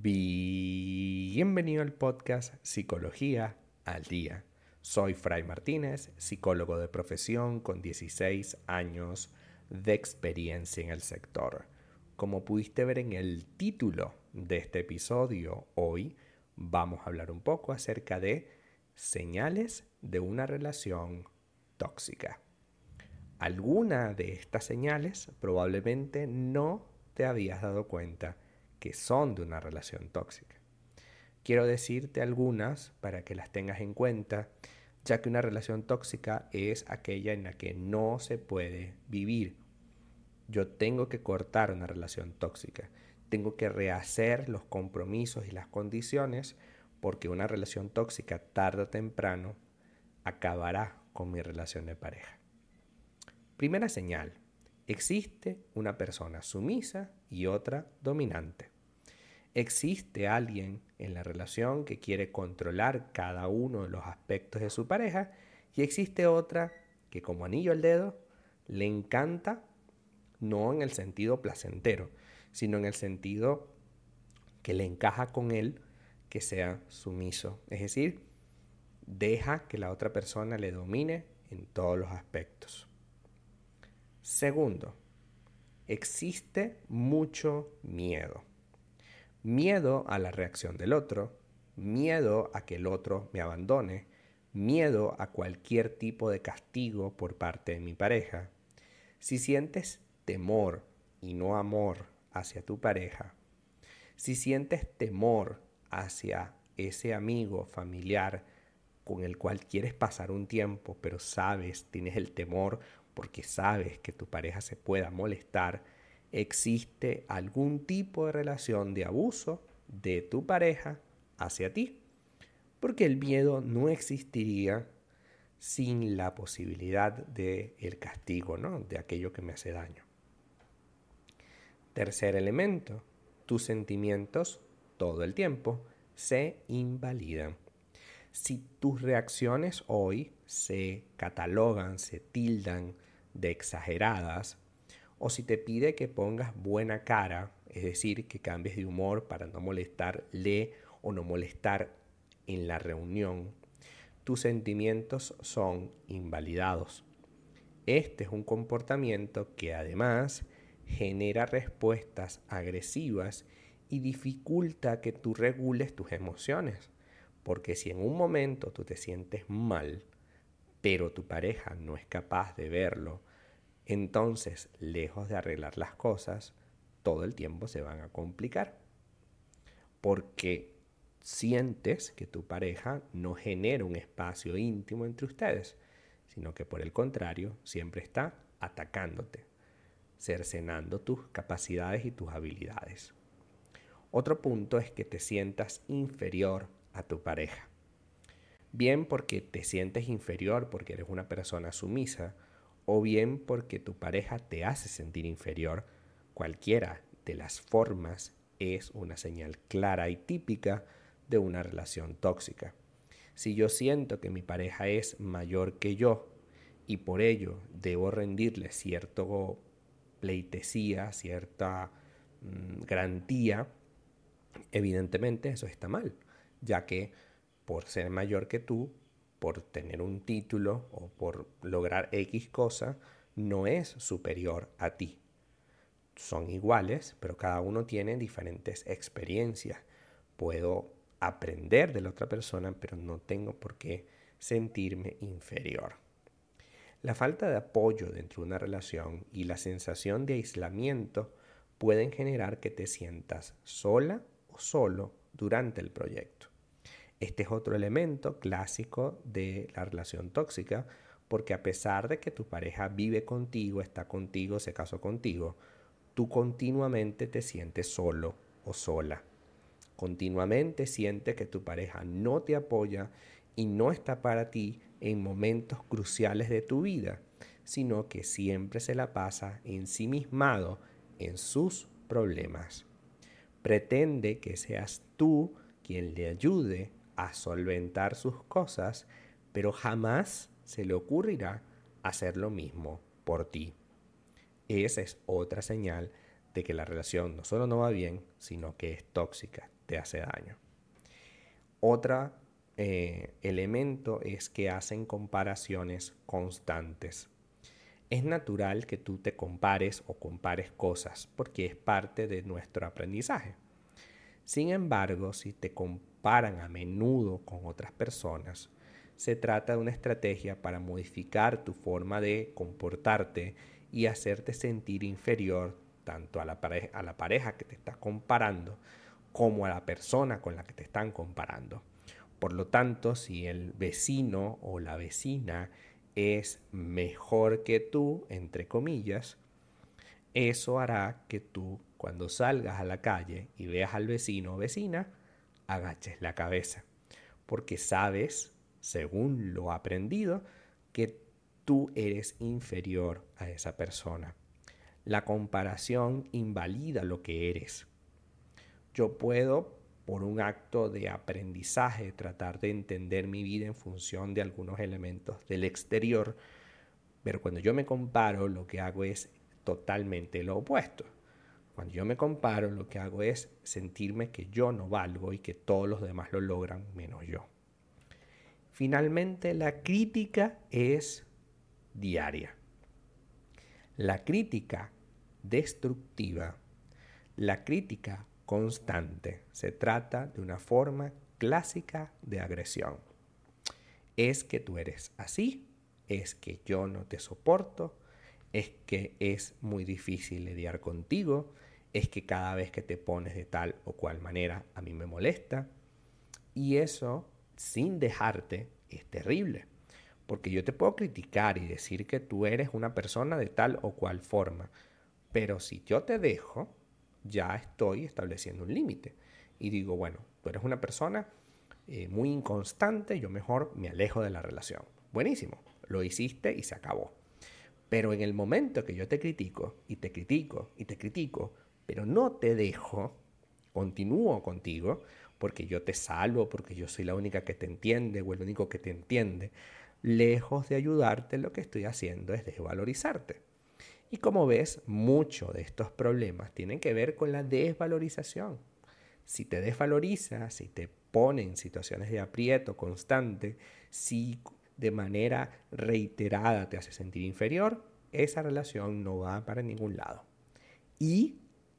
Bienvenido al podcast Psicología al Día. Soy Fray Martínez, psicólogo de profesión con 16 años de experiencia en el sector. Como pudiste ver en el título de este episodio, hoy vamos a hablar un poco acerca de señales de una relación tóxica. Alguna de estas señales probablemente no te habías dado cuenta que son de una relación tóxica. Quiero decirte algunas para que las tengas en cuenta, ya que una relación tóxica es aquella en la que no se puede vivir. Yo tengo que cortar una relación tóxica, tengo que rehacer los compromisos y las condiciones porque una relación tóxica tarde o temprano acabará con mi relación de pareja. Primera señal, existe una persona sumisa y otra dominante. Existe alguien en la relación que quiere controlar cada uno de los aspectos de su pareja y existe otra que como anillo al dedo le encanta, no en el sentido placentero, sino en el sentido que le encaja con él que sea sumiso. Es decir, deja que la otra persona le domine en todos los aspectos. Segundo, existe mucho miedo. Miedo a la reacción del otro, miedo a que el otro me abandone, miedo a cualquier tipo de castigo por parte de mi pareja. Si sientes temor y no amor hacia tu pareja, si sientes temor hacia ese amigo familiar con el cual quieres pasar un tiempo, pero sabes, tienes el temor porque sabes que tu pareja se pueda molestar, existe algún tipo de relación de abuso de tu pareja hacia ti. Porque el miedo no existiría sin la posibilidad del el castigo, ¿no? De aquello que me hace daño. Tercer elemento, tus sentimientos todo el tiempo se invalidan. Si tus reacciones hoy se catalogan, se tildan de exageradas, o si te pide que pongas buena cara, es decir, que cambies de humor para no molestarle o no molestar en la reunión, tus sentimientos son invalidados. Este es un comportamiento que además genera respuestas agresivas y dificulta que tú regules tus emociones. Porque si en un momento tú te sientes mal, pero tu pareja no es capaz de verlo, entonces, lejos de arreglar las cosas, todo el tiempo se van a complicar. Porque sientes que tu pareja no genera un espacio íntimo entre ustedes, sino que por el contrario, siempre está atacándote, cercenando tus capacidades y tus habilidades. Otro punto es que te sientas inferior a tu pareja. Bien porque te sientes inferior porque eres una persona sumisa, o bien porque tu pareja te hace sentir inferior, cualquiera de las formas es una señal clara y típica de una relación tóxica. Si yo siento que mi pareja es mayor que yo y por ello debo rendirle cierto pleitesía, cierta mm, garantía, evidentemente eso está mal, ya que por ser mayor que tú, por tener un título o por lograr X cosa, no es superior a ti. Son iguales, pero cada uno tiene diferentes experiencias. Puedo aprender de la otra persona, pero no tengo por qué sentirme inferior. La falta de apoyo dentro de una relación y la sensación de aislamiento pueden generar que te sientas sola o solo durante el proyecto. Este es otro elemento clásico de la relación tóxica, porque a pesar de que tu pareja vive contigo, está contigo, se casó contigo, tú continuamente te sientes solo o sola. Continuamente sientes que tu pareja no te apoya y no está para ti en momentos cruciales de tu vida, sino que siempre se la pasa ensimismado en sus problemas. Pretende que seas tú quien le ayude a solventar sus cosas, pero jamás se le ocurrirá hacer lo mismo por ti. Esa es otra señal de que la relación no solo no va bien, sino que es tóxica. te hace daño. Otro eh, elemento es que hacen comparaciones constantes. Es natural que tú te compares o compares cosas porque es parte de nuestro aprendizaje. Sin embargo, si te comparan a menudo con otras personas, se trata de una estrategia para modificar tu forma de comportarte y hacerte sentir inferior tanto a la, pareja, que te estás comparando como a la persona con la que te están comparando. Por lo tanto, si el vecino o la vecina es mejor que tú, entre comillas, eso hará que tú, cuando salgas a la calle y veas al vecino o vecina, agaches la cabeza, porque sabes, según lo aprendido, que tú eres inferior a esa persona. La comparación invalida lo que eres. Yo puedo, por un acto de aprendizaje, tratar de entender mi vida en función de algunos elementos del exterior, pero cuando yo me comparo, lo que hago es totalmente lo opuesto. Cuando yo me comparo, lo que hago es sentirme que yo no valgo y que todos los demás lo logran menos yo. Finalmente, la crítica es diaria. La crítica destructiva. La crítica constante. Se trata de una forma clásica de agresión. Es que tú eres así, es que yo no te soporto, es que es muy difícil lidiar contigo, es que cada vez que te pones de tal o cual manera a mí me molesta. Y eso, sin dejarte, es terrible. Porque yo te puedo criticar y decir que tú eres una persona de tal o cual forma, pero si yo te dejo, ya estoy estableciendo un límite. Y digo, bueno, tú eres una persona eh, muy inconstante, yo mejor me alejo de la relación. Buenísimo, lo hiciste y se acabó. Pero en el momento que yo te critico y te critico y te critico, pero no te dejo, continúo contigo, porque yo te salvo, porque yo soy la única que te entiende o el único que te entiende, lejos de ayudarte, lo que estoy haciendo es desvalorizarte. Y como ves, muchos de estos problemas tienen que ver con la desvalorización. Si te desvaloriza, si te pone en situaciones de aprieto constante, si de manera reiterada te hace sentir inferior, esa relación no va para ningún lado. Y